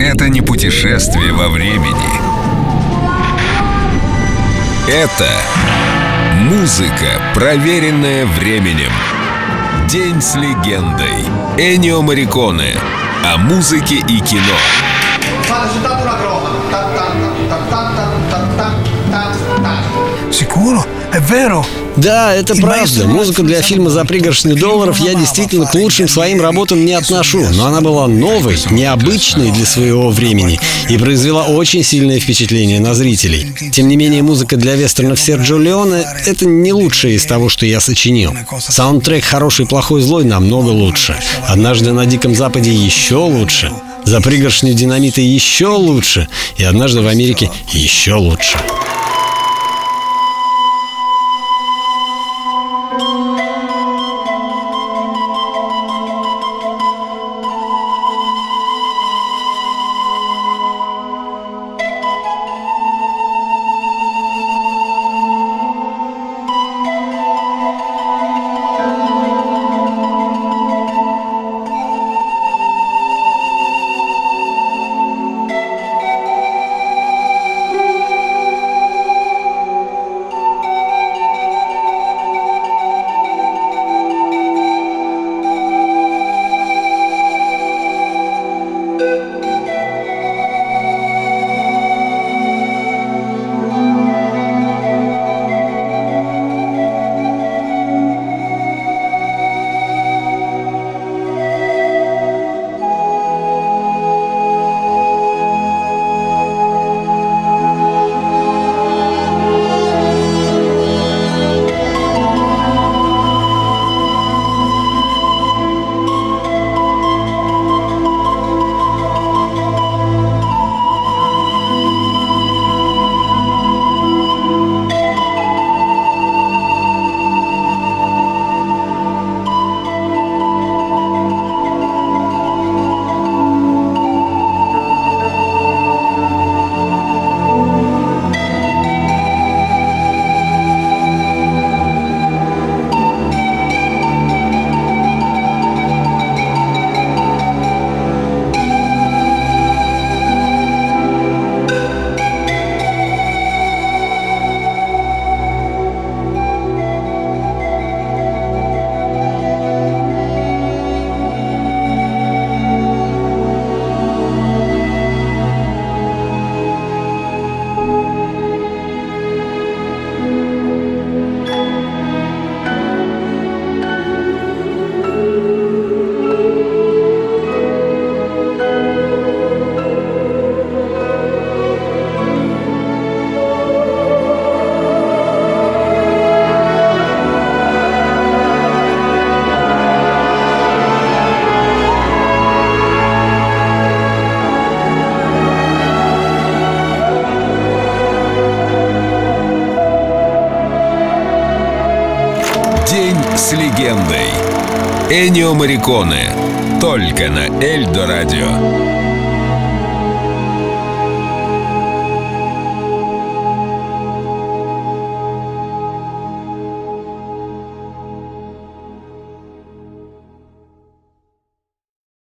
Это не путешествие во времени. Это музыка, проверенная временем. День с легендой. Энио Мариконе. О музыке и кино. Sicuro? È vero? Да, это правда. Музыку для фильма «За пригоршню долларов» я действительно к лучшим своим работам не отношу, но она была новой, необычной для своего времени и произвела очень сильное впечатление на зрителей. Тем не менее, музыка для вестернов Серджио Леоне — это не лучшее из того, что я сочинил. Саундтрек «Хороший, плохой, злой» намного лучше. «Однажды на Диком Западе» еще лучше. «За пригоршню динамита» еще лучше. И «Однажды в Америке» еще лучше. С легендой. Энио Мариконе. Только на Эльдо Радио.